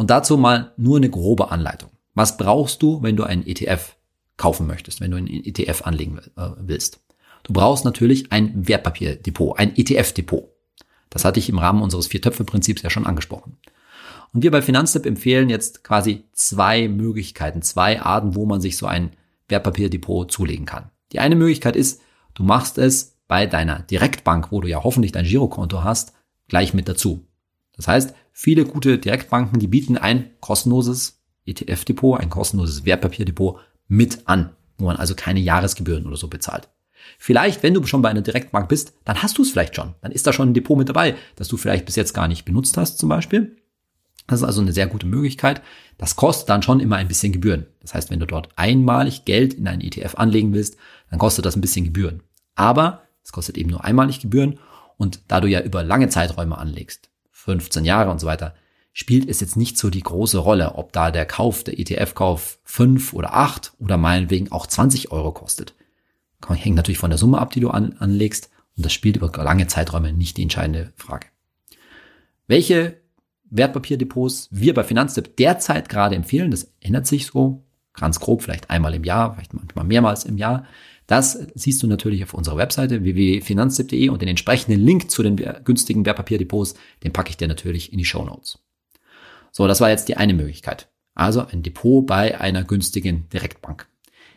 und dazu mal nur eine grobe Anleitung. Was brauchst du, wenn du einen ETF kaufen möchtest, wenn du einen ETF anlegen äh, willst? Du brauchst natürlich ein Wertpapierdepot, ein ETF-Depot. Das hatte ich im Rahmen unseres Vier-Töpfe-Prinzips ja schon angesprochen. Und wir bei Finanztipp empfehlen jetzt quasi zwei Möglichkeiten, zwei Arten, wo man sich so ein Wertpapierdepot zulegen kann. Die eine Möglichkeit ist, du machst es bei deiner Direktbank, wo du ja hoffentlich dein Girokonto hast, gleich mit dazu. Das heißt, viele gute Direktbanken, die bieten ein kostenloses ETF-Depot, ein kostenloses Wertpapierdepot mit an, wo man also keine Jahresgebühren oder so bezahlt. Vielleicht, wenn du schon bei einer Direktbank bist, dann hast du es vielleicht schon. Dann ist da schon ein Depot mit dabei, das du vielleicht bis jetzt gar nicht benutzt hast zum Beispiel. Das ist also eine sehr gute Möglichkeit. Das kostet dann schon immer ein bisschen Gebühren. Das heißt, wenn du dort einmalig Geld in einen ETF anlegen willst, dann kostet das ein bisschen Gebühren. Aber es kostet eben nur einmalig Gebühren und da du ja über lange Zeiträume anlegst, 15 Jahre und so weiter, spielt es jetzt nicht so die große Rolle, ob da der Kauf, der ETF-Kauf 5 oder 8 oder meinetwegen auch 20 Euro kostet. Hängt natürlich von der Summe ab, die du an, anlegst und das spielt über lange Zeiträume nicht die entscheidende Frage. Welche Wertpapierdepots wir bei Finanztipp derzeit gerade empfehlen, das ändert sich so ganz grob, vielleicht einmal im Jahr, vielleicht manchmal mehrmals im Jahr. Das siehst du natürlich auf unserer Webseite www.finanztipp.de und den entsprechenden Link zu den günstigen Wertpapierdepots, den packe ich dir natürlich in die Show Notes. So, das war jetzt die eine Möglichkeit. Also ein Depot bei einer günstigen Direktbank.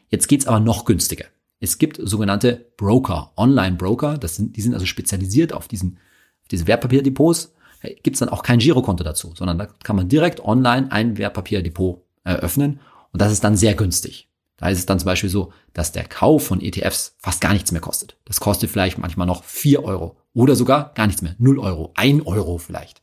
Jetzt geht's aber noch günstiger. Es gibt sogenannte Broker, Online-Broker, das sind, die sind also spezialisiert auf diesen, auf diese Wertpapierdepots gibt es dann auch kein Girokonto dazu, sondern da kann man direkt online ein Wertpapierdepot eröffnen und das ist dann sehr günstig. Da ist es dann zum Beispiel so, dass der Kauf von ETFs fast gar nichts mehr kostet. Das kostet vielleicht manchmal noch vier Euro oder sogar gar nichts mehr, null Euro, ein Euro vielleicht.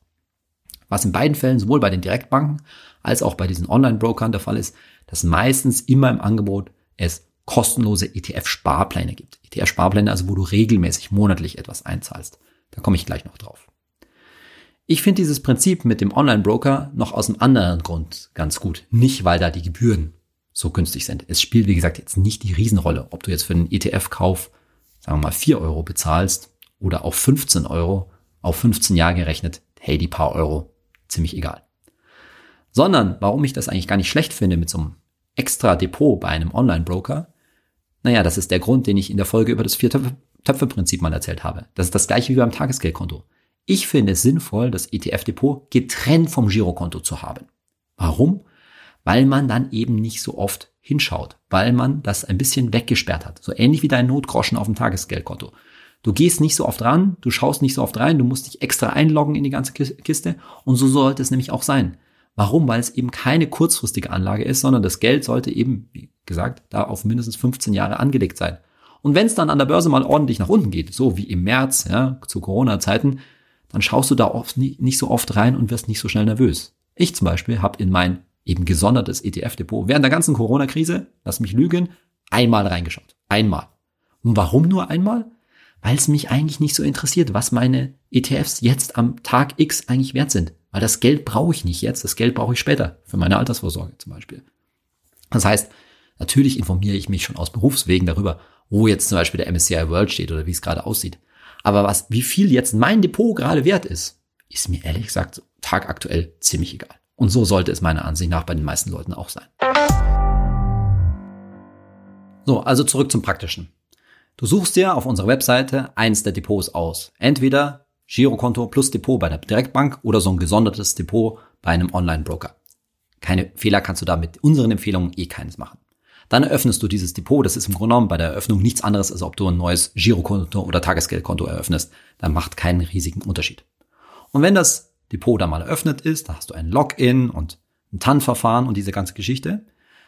Was in beiden Fällen sowohl bei den Direktbanken als auch bei diesen Online-Brokern der Fall ist, dass meistens immer im Angebot es kostenlose ETF-Sparpläne gibt. ETF-Sparpläne, also wo du regelmäßig monatlich etwas einzahlst. Da komme ich gleich noch drauf. Ich finde dieses Prinzip mit dem Online-Broker noch aus einem anderen Grund ganz gut. Nicht, weil da die Gebühren so günstig sind. Es spielt, wie gesagt, jetzt nicht die Riesenrolle, ob du jetzt für einen ETF-Kauf, sagen wir mal, 4 Euro bezahlst oder auf 15 Euro, auf 15 Jahre gerechnet, hey, die paar Euro, ziemlich egal. Sondern, warum ich das eigentlich gar nicht schlecht finde mit so einem extra Depot bei einem Online-Broker, naja, das ist der Grund, den ich in der Folge über das Vier-Töpfe-Prinzip mal erzählt habe. Das ist das gleiche wie beim Tagesgeldkonto. Ich finde es sinnvoll, das ETF-Depot getrennt vom Girokonto zu haben. Warum? Weil man dann eben nicht so oft hinschaut, weil man das ein bisschen weggesperrt hat. So ähnlich wie dein Notgroschen auf dem Tagesgeldkonto. Du gehst nicht so oft ran, du schaust nicht so oft rein, du musst dich extra einloggen in die ganze Kiste und so sollte es nämlich auch sein. Warum? Weil es eben keine kurzfristige Anlage ist, sondern das Geld sollte eben, wie gesagt, da auf mindestens 15 Jahre angelegt sein. Und wenn es dann an der Börse mal ordentlich nach unten geht, so wie im März, ja, zu Corona-Zeiten, dann schaust du da oft nicht, so oft rein und wirst nicht so schnell nervös. Ich zum Beispiel habe in mein eben gesondertes ETF-Depot während der ganzen Corona-Krise, lass mich lügen, einmal reingeschaut. Einmal. Und warum nur einmal? Weil es mich eigentlich nicht so interessiert, was meine ETFs jetzt am Tag X eigentlich wert sind. Weil das Geld brauche ich nicht jetzt, das Geld brauche ich später, für meine Altersvorsorge zum Beispiel. Das heißt, natürlich informiere ich mich schon aus Berufswegen darüber, wo jetzt zum Beispiel der MSCI World steht oder wie es gerade aussieht. Aber was, wie viel jetzt mein Depot gerade wert ist, ist mir ehrlich gesagt tagaktuell ziemlich egal. Und so sollte es meiner Ansicht nach bei den meisten Leuten auch sein. So, also zurück zum Praktischen. Du suchst dir auf unserer Webseite eins der Depots aus. Entweder Girokonto plus Depot bei der Direktbank oder so ein gesondertes Depot bei einem Online-Broker. Keine Fehler kannst du da mit unseren Empfehlungen eh keines machen. Dann eröffnest du dieses Depot. Das ist im Grunde genommen bei der Eröffnung nichts anderes, als ob du ein neues Girokonto oder Tagesgeldkonto eröffnest. Dann macht keinen riesigen Unterschied. Und wenn das Depot dann mal eröffnet ist, dann hast du ein Login und ein TAN-Verfahren und diese ganze Geschichte.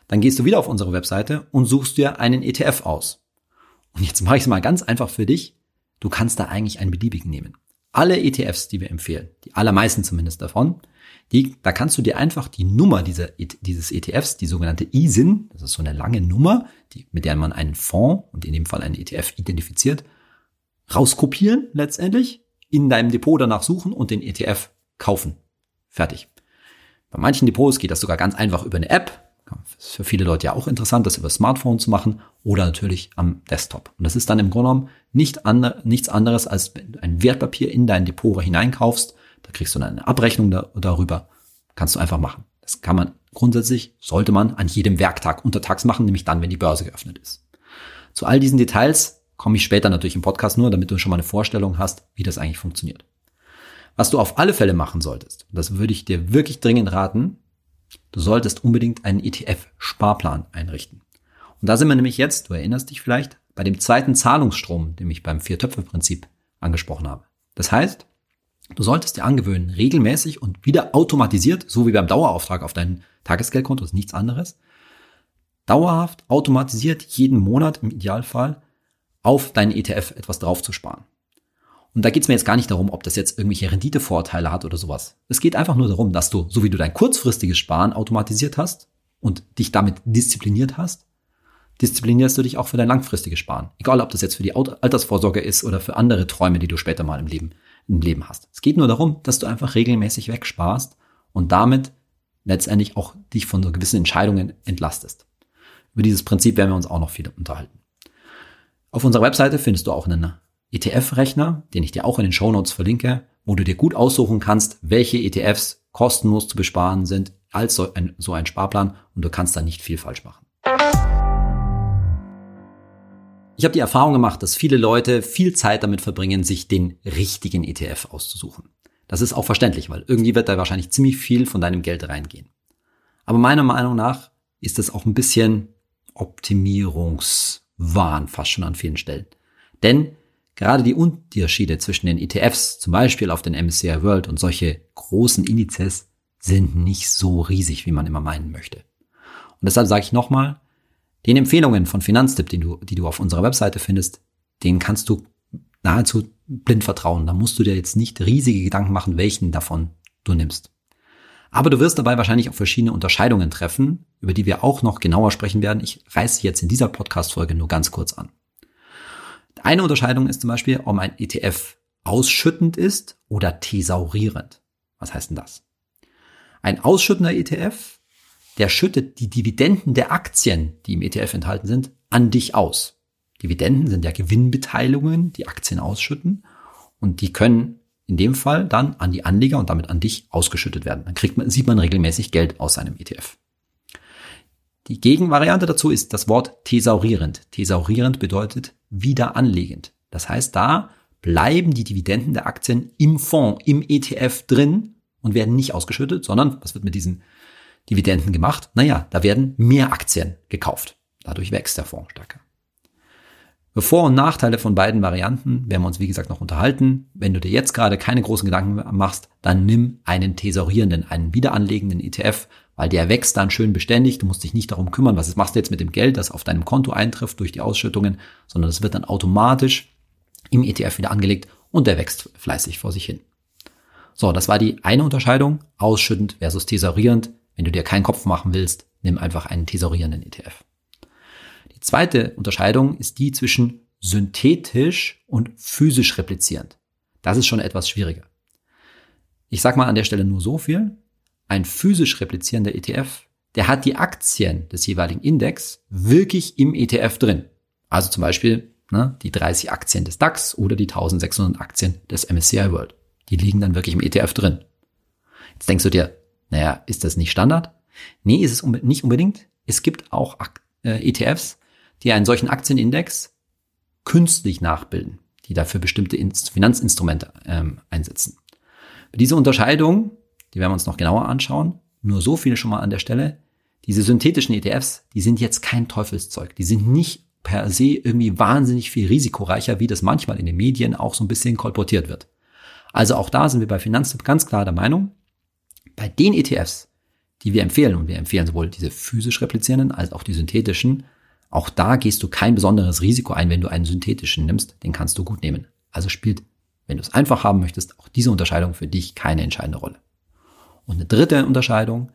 Dann gehst du wieder auf unsere Webseite und suchst dir einen ETF aus. Und jetzt mache ich es mal ganz einfach für dich. Du kannst da eigentlich einen beliebigen nehmen. Alle ETFs, die wir empfehlen, die allermeisten zumindest davon, die, da kannst du dir einfach die Nummer dieser, dieses ETFs, die sogenannte ISIN, das ist so eine lange Nummer, die, mit der man einen Fonds und in dem Fall einen ETF identifiziert, rauskopieren letztendlich, in deinem Depot danach suchen und den ETF kaufen. Fertig. Bei manchen Depots geht das sogar ganz einfach über eine App. Das ist für viele Leute ja auch interessant, das über Smartphone zu machen oder natürlich am Desktop. Und das ist dann im Grunde genommen nicht andre, nichts anderes, als wenn du ein Wertpapier in dein Depot hineinkaufst da kriegst du dann eine Abrechnung da, darüber. Kannst du einfach machen. Das kann man grundsätzlich, sollte man an jedem Werktag untertags machen, nämlich dann, wenn die Börse geöffnet ist. Zu all diesen Details komme ich später natürlich im Podcast nur, damit du schon mal eine Vorstellung hast, wie das eigentlich funktioniert. Was du auf alle Fälle machen solltest, das würde ich dir wirklich dringend raten, du solltest unbedingt einen ETF-Sparplan einrichten. Und da sind wir nämlich jetzt, du erinnerst dich vielleicht, bei dem zweiten Zahlungsstrom, den ich beim Vier-Töpfe-Prinzip angesprochen habe. Das heißt, Du solltest dir angewöhnen, regelmäßig und wieder automatisiert, so wie beim Dauerauftrag auf dein Tagesgeldkonto, ist nichts anderes, dauerhaft, automatisiert jeden Monat im Idealfall auf deinen ETF etwas drauf zu sparen. Und da geht es mir jetzt gar nicht darum, ob das jetzt irgendwelche Renditevorteile hat oder sowas. Es geht einfach nur darum, dass du, so wie du dein kurzfristiges Sparen automatisiert hast und dich damit diszipliniert hast, disziplinierst du dich auch für dein langfristiges Sparen. Egal, ob das jetzt für die Altersvorsorge ist oder für andere Träume, die du später mal im Leben im Leben hast. Es geht nur darum, dass du einfach regelmäßig wegsparst und damit letztendlich auch dich von so gewissen Entscheidungen entlastest. Über dieses Prinzip werden wir uns auch noch viel unterhalten. Auf unserer Webseite findest du auch einen ETF-Rechner, den ich dir auch in den Show Notes verlinke, wo du dir gut aussuchen kannst, welche ETFs kostenlos zu besparen sind als so ein, so ein Sparplan und du kannst da nicht viel falsch machen. Ich habe die Erfahrung gemacht, dass viele Leute viel Zeit damit verbringen, sich den richtigen ETF auszusuchen. Das ist auch verständlich, weil irgendwie wird da wahrscheinlich ziemlich viel von deinem Geld reingehen. Aber meiner Meinung nach ist das auch ein bisschen Optimierungswahn fast schon an vielen Stellen. Denn gerade die Unterschiede zwischen den ETFs, zum Beispiel auf den MSCI World und solche großen Indizes, sind nicht so riesig, wie man immer meinen möchte. Und deshalb sage ich nochmal, den Empfehlungen von Finanztipp, die du, die du auf unserer Webseite findest, den kannst du nahezu blind vertrauen. Da musst du dir jetzt nicht riesige Gedanken machen, welchen davon du nimmst. Aber du wirst dabei wahrscheinlich auch verschiedene Unterscheidungen treffen, über die wir auch noch genauer sprechen werden. Ich reiße jetzt in dieser Podcast-Folge nur ganz kurz an. Eine Unterscheidung ist zum Beispiel, ob ein ETF ausschüttend ist oder thesaurierend. Was heißt denn das? Ein ausschüttender ETF der schüttet die Dividenden der Aktien, die im ETF enthalten sind, an dich aus. Dividenden sind ja Gewinnbeteiligungen, die Aktien ausschütten und die können in dem Fall dann an die Anleger und damit an dich ausgeschüttet werden. Dann kriegt man, sieht man regelmäßig Geld aus seinem ETF. Die Gegenvariante dazu ist das Wort thesaurierend. Thesaurierend bedeutet wieder anlegend. Das heißt, da bleiben die Dividenden der Aktien im Fonds, im ETF drin und werden nicht ausgeschüttet, sondern was wird mit diesen Dividenden gemacht? Naja, da werden mehr Aktien gekauft. Dadurch wächst der Fonds stärker. Über Vor- und Nachteile von beiden Varianten werden wir uns, wie gesagt, noch unterhalten. Wenn du dir jetzt gerade keine großen Gedanken machst, dann nimm einen tesorierenden, einen wiederanlegenden ETF, weil der wächst dann schön beständig. Du musst dich nicht darum kümmern, was machst du jetzt mit dem Geld, das auf deinem Konto eintrifft durch die Ausschüttungen, sondern es wird dann automatisch im ETF wieder angelegt und der wächst fleißig vor sich hin. So, das war die eine Unterscheidung, ausschüttend versus tesorierend. Wenn du dir keinen Kopf machen willst, nimm einfach einen tesorierenden ETF. Die zweite Unterscheidung ist die zwischen synthetisch und physisch replizierend. Das ist schon etwas schwieriger. Ich sag mal an der Stelle nur so viel. Ein physisch replizierender ETF, der hat die Aktien des jeweiligen Index wirklich im ETF drin. Also zum Beispiel ne, die 30 Aktien des DAX oder die 1600 Aktien des MSCI World. Die liegen dann wirklich im ETF drin. Jetzt denkst du dir, naja, ist das nicht Standard? Nee, ist es nicht unbedingt. Es gibt auch äh, ETFs, die einen solchen Aktienindex künstlich nachbilden. Die dafür bestimmte Finanzinstrumente ähm, einsetzen. Diese Unterscheidung, die werden wir uns noch genauer anschauen. Nur so viel schon mal an der Stelle. Diese synthetischen ETFs, die sind jetzt kein Teufelszeug. Die sind nicht per se irgendwie wahnsinnig viel risikoreicher, wie das manchmal in den Medien auch so ein bisschen kolportiert wird. Also auch da sind wir bei Finanztipp ganz klar der Meinung, bei den ETFs, die wir empfehlen, und wir empfehlen sowohl diese physisch replizierenden als auch die synthetischen, auch da gehst du kein besonderes Risiko ein, wenn du einen synthetischen nimmst, den kannst du gut nehmen. Also spielt, wenn du es einfach haben möchtest, auch diese Unterscheidung für dich keine entscheidende Rolle. Und eine dritte Unterscheidung,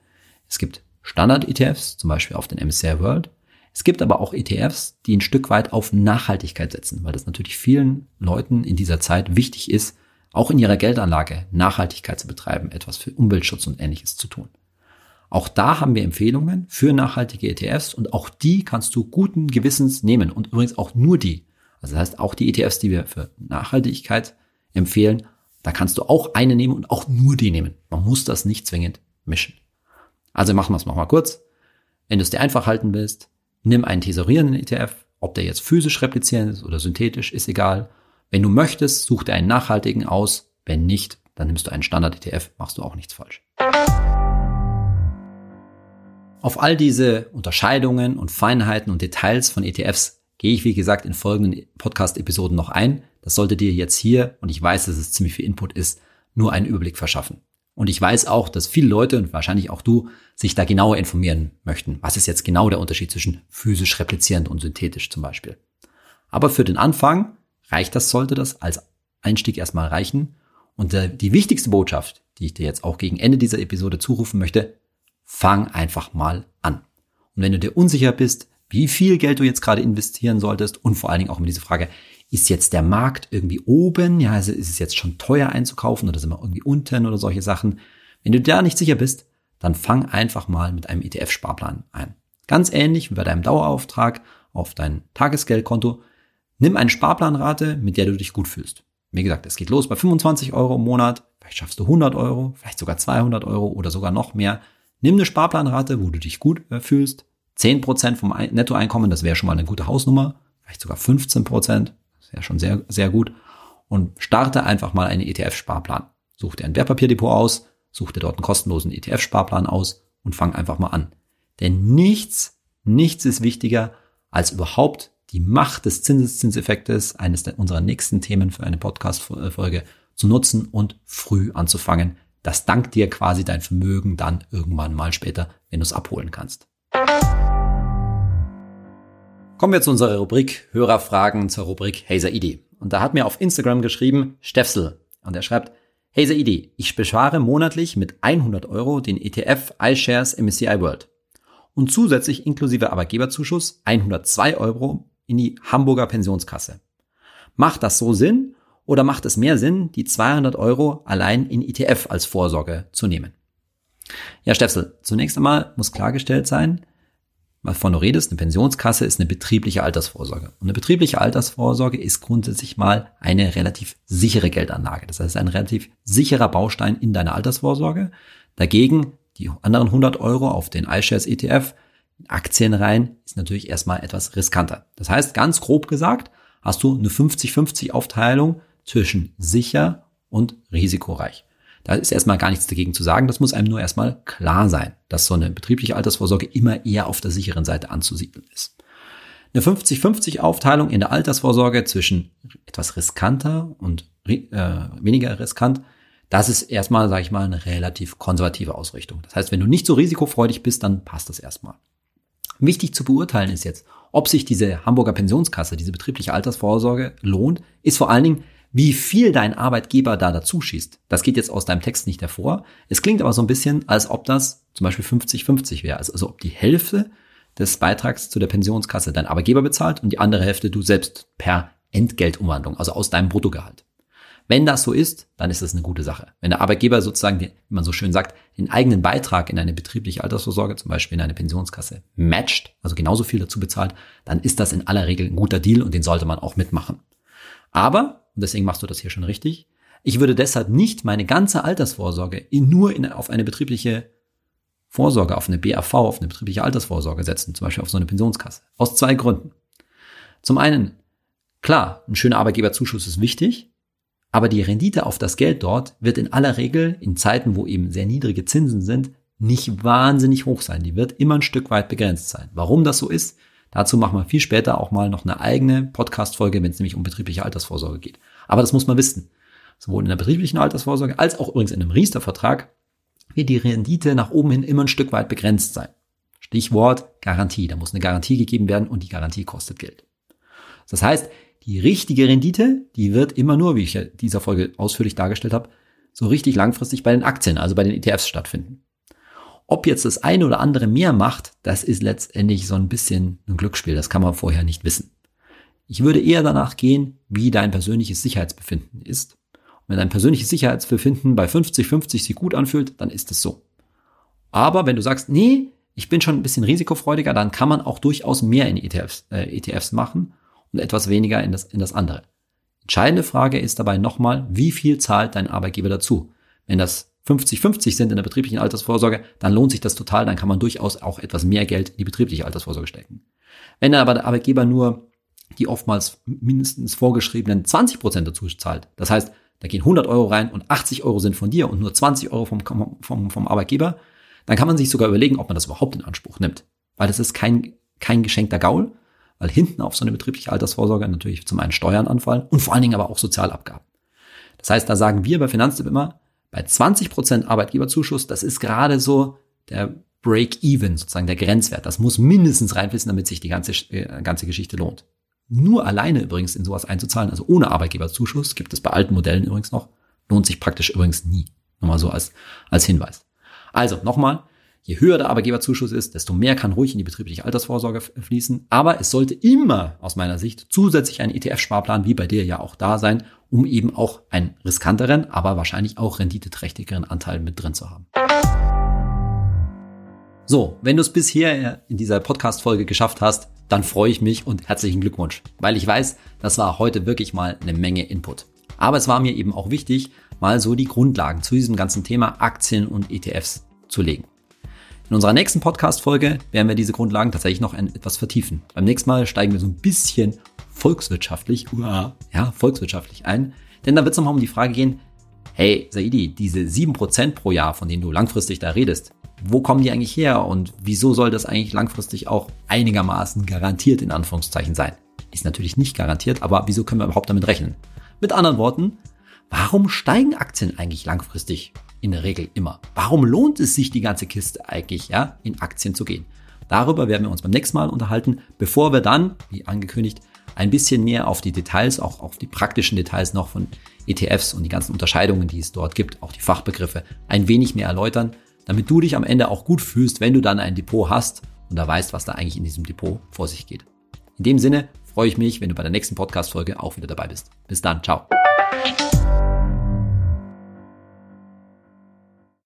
es gibt Standard-ETFs, zum Beispiel auf den MSCI World. Es gibt aber auch ETFs, die ein Stück weit auf Nachhaltigkeit setzen, weil das natürlich vielen Leuten in dieser Zeit wichtig ist, auch in ihrer Geldanlage Nachhaltigkeit zu betreiben, etwas für Umweltschutz und ähnliches zu tun. Auch da haben wir Empfehlungen für nachhaltige ETFs und auch die kannst du guten Gewissens nehmen und übrigens auch nur die. Also das heißt, auch die ETFs, die wir für Nachhaltigkeit empfehlen, da kannst du auch eine nehmen und auch nur die nehmen. Man muss das nicht zwingend mischen. Also machen wir es nochmal kurz. Wenn du es dir einfach halten willst, nimm einen tesorierenden ETF, ob der jetzt physisch replizierend ist oder synthetisch, ist egal. Wenn du möchtest, such dir einen nachhaltigen aus. Wenn nicht, dann nimmst du einen Standard-ETF, machst du auch nichts falsch. Auf all diese Unterscheidungen und Feinheiten und Details von ETFs gehe ich, wie gesagt, in folgenden Podcast-Episoden noch ein. Das sollte dir jetzt hier, und ich weiß, dass es ziemlich viel Input ist, nur einen Überblick verschaffen. Und ich weiß auch, dass viele Leute und wahrscheinlich auch du sich da genauer informieren möchten. Was ist jetzt genau der Unterschied zwischen physisch replizierend und synthetisch zum Beispiel? Aber für den Anfang reicht das, sollte das als Einstieg erstmal reichen. Und die wichtigste Botschaft, die ich dir jetzt auch gegen Ende dieser Episode zurufen möchte, fang einfach mal an. Und wenn du dir unsicher bist, wie viel Geld du jetzt gerade investieren solltest und vor allen Dingen auch mit dieser Frage, ist jetzt der Markt irgendwie oben? Ja, also ist es jetzt schon teuer einzukaufen oder sind wir irgendwie unten oder solche Sachen? Wenn du da nicht sicher bist, dann fang einfach mal mit einem ETF-Sparplan ein. Ganz ähnlich wie bei deinem Dauerauftrag auf dein Tagesgeldkonto. Nimm eine Sparplanrate, mit der du dich gut fühlst. Wie gesagt, es geht los bei 25 Euro im Monat. Vielleicht schaffst du 100 Euro, vielleicht sogar 200 Euro oder sogar noch mehr. Nimm eine Sparplanrate, wo du dich gut äh, fühlst. 10% vom Nettoeinkommen, das wäre schon mal eine gute Hausnummer. Vielleicht sogar 15%. Ist ja schon sehr, sehr gut. Und starte einfach mal einen ETF-Sparplan. Such dir ein Wertpapierdepot aus, such dir dort einen kostenlosen ETF-Sparplan aus und fang einfach mal an. Denn nichts, nichts ist wichtiger als überhaupt die Macht des Zinseszinseffektes, eines unserer nächsten Themen für eine Podcast-Folge, zu nutzen und früh anzufangen. Das dankt dir quasi dein Vermögen dann irgendwann mal später, wenn du es abholen kannst. Kommen wir zu unserer Rubrik Hörerfragen zur Rubrik Hazer Idee. Und da hat mir auf Instagram geschrieben Steffsel und er schreibt, Hazer Idee, ich bespare monatlich mit 100 Euro den ETF iShares MSCI World und zusätzlich inklusive Arbeitgeberzuschuss 102 Euro in die Hamburger Pensionskasse. Macht das so Sinn oder macht es mehr Sinn, die 200 Euro allein in ETF als Vorsorge zu nehmen? Ja, Steffsel, zunächst einmal muss klargestellt sein, wovon du redest, eine Pensionskasse ist eine betriebliche Altersvorsorge. Und eine betriebliche Altersvorsorge ist grundsätzlich mal eine relativ sichere Geldanlage. Das heißt, ein relativ sicherer Baustein in deiner Altersvorsorge. Dagegen die anderen 100 Euro auf den iShares ETF in Aktien rein ist natürlich erstmal etwas riskanter. Das heißt, ganz grob gesagt, hast du eine 50-50 Aufteilung zwischen sicher und risikoreich. Da ist erstmal gar nichts dagegen zu sagen. Das muss einem nur erstmal klar sein, dass so eine betriebliche Altersvorsorge immer eher auf der sicheren Seite anzusiedeln ist. Eine 50-50 Aufteilung in der Altersvorsorge zwischen etwas riskanter und äh, weniger riskant, das ist erstmal, sage ich mal, eine relativ konservative Ausrichtung. Das heißt, wenn du nicht so risikofreudig bist, dann passt das erstmal. Wichtig zu beurteilen ist jetzt, ob sich diese Hamburger Pensionskasse, diese betriebliche Altersvorsorge lohnt, ist vor allen Dingen, wie viel dein Arbeitgeber da dazu schießt, das geht jetzt aus deinem Text nicht hervor. Es klingt aber so ein bisschen, als ob das zum Beispiel 50-50 wäre. Also, also ob die Hälfte des Beitrags zu der Pensionskasse dein Arbeitgeber bezahlt und die andere Hälfte du selbst per Entgeltumwandlung, also aus deinem Bruttogehalt. Wenn das so ist, dann ist das eine gute Sache. Wenn der Arbeitgeber sozusagen, wie man so schön sagt, den eigenen Beitrag in eine betriebliche Altersvorsorge, zum Beispiel in eine Pensionskasse, matcht, also genauso viel dazu bezahlt, dann ist das in aller Regel ein guter Deal und den sollte man auch mitmachen. Aber und deswegen machst du das hier schon richtig. Ich würde deshalb nicht meine ganze Altersvorsorge in, nur in, auf eine betriebliche Vorsorge, auf eine BAV, auf eine betriebliche Altersvorsorge setzen, zum Beispiel auf so eine Pensionskasse. Aus zwei Gründen. Zum einen Klar, ein schöner Arbeitgeberzuschuss ist wichtig, aber die Rendite auf das Geld dort wird in aller Regel in Zeiten, wo eben sehr niedrige Zinsen sind, nicht wahnsinnig hoch sein. Die wird immer ein Stück weit begrenzt sein. Warum das so ist, dazu machen wir viel später auch mal noch eine eigene Podcast-Folge, wenn es nämlich um betriebliche Altersvorsorge geht. Aber das muss man wissen. Sowohl in der betrieblichen Altersvorsorge als auch übrigens in einem Riester-Vertrag wird die Rendite nach oben hin immer ein Stück weit begrenzt sein. Stichwort Garantie. Da muss eine Garantie gegeben werden und die Garantie kostet Geld. Das heißt, die richtige Rendite, die wird immer nur, wie ich in dieser Folge ausführlich dargestellt habe, so richtig langfristig bei den Aktien, also bei den ETFs stattfinden. Ob jetzt das eine oder andere mehr macht, das ist letztendlich so ein bisschen ein Glücksspiel. Das kann man vorher nicht wissen. Ich würde eher danach gehen, wie dein persönliches Sicherheitsbefinden ist. Und wenn dein persönliches Sicherheitsbefinden bei 50-50 sich gut anfühlt, dann ist es so. Aber wenn du sagst, nee, ich bin schon ein bisschen risikofreudiger, dann kann man auch durchaus mehr in ETFs, äh, ETFs machen und etwas weniger in das, in das andere. Entscheidende Frage ist dabei nochmal, wie viel zahlt dein Arbeitgeber dazu? Wenn das 50-50 sind in der betrieblichen Altersvorsorge, dann lohnt sich das total, dann kann man durchaus auch etwas mehr Geld in die betriebliche Altersvorsorge stecken. Wenn aber der Arbeitgeber nur die oftmals mindestens vorgeschriebenen 20 Prozent dazu zahlt, das heißt, da gehen 100 Euro rein und 80 Euro sind von dir und nur 20 Euro vom, vom, vom Arbeitgeber, dann kann man sich sogar überlegen, ob man das überhaupt in Anspruch nimmt. Weil das ist kein, kein geschenkter Gaul, weil hinten auf so eine betriebliche Altersvorsorge natürlich zum einen Steuern anfallen und vor allen Dingen aber auch Sozialabgaben. Das heißt, da sagen wir bei Finanztipp immer, bei 20% Arbeitgeberzuschuss, das ist gerade so der Break-Even, sozusagen der Grenzwert. Das muss mindestens reinfließen, damit sich die ganze, äh, ganze Geschichte lohnt. Nur alleine übrigens in sowas einzuzahlen, also ohne Arbeitgeberzuschuss, gibt es bei alten Modellen übrigens noch, lohnt sich praktisch übrigens nie. Nochmal so als, als Hinweis. Also nochmal, je höher der Arbeitgeberzuschuss ist, desto mehr kann ruhig in die betriebliche Altersvorsorge fließen. Aber es sollte immer aus meiner Sicht zusätzlich ein ETF-Sparplan wie bei dir ja auch da sein, um eben auch einen riskanteren, aber wahrscheinlich auch renditeträchtigeren Anteil mit drin zu haben. So, wenn du es bisher in dieser Podcast-Folge geschafft hast, dann freue ich mich und herzlichen Glückwunsch, weil ich weiß, das war heute wirklich mal eine Menge Input. Aber es war mir eben auch wichtig, mal so die Grundlagen zu diesem ganzen Thema Aktien und ETFs zu legen. In unserer nächsten Podcast-Folge werden wir diese Grundlagen tatsächlich noch etwas vertiefen. Beim nächsten Mal steigen wir so ein bisschen volkswirtschaftlich, uah, ja, volkswirtschaftlich ein. Denn da wird es nochmal um die Frage gehen, hey, Saidi, diese 7% pro Jahr, von denen du langfristig da redest, wo kommen die eigentlich her und wieso soll das eigentlich langfristig auch einigermaßen garantiert in Anführungszeichen sein? Ist natürlich nicht garantiert, aber wieso können wir überhaupt damit rechnen? Mit anderen Worten, warum steigen Aktien eigentlich langfristig in der Regel immer. Warum lohnt es sich, die ganze Kiste eigentlich ja, in Aktien zu gehen? Darüber werden wir uns beim nächsten Mal unterhalten, bevor wir dann, wie angekündigt, ein bisschen mehr auf die Details, auch auf die praktischen Details noch von ETFs und die ganzen Unterscheidungen, die es dort gibt, auch die Fachbegriffe, ein wenig mehr erläutern, damit du dich am Ende auch gut fühlst, wenn du dann ein Depot hast und da weißt, was da eigentlich in diesem Depot vor sich geht. In dem Sinne freue ich mich, wenn du bei der nächsten Podcast-Folge auch wieder dabei bist. Bis dann, ciao.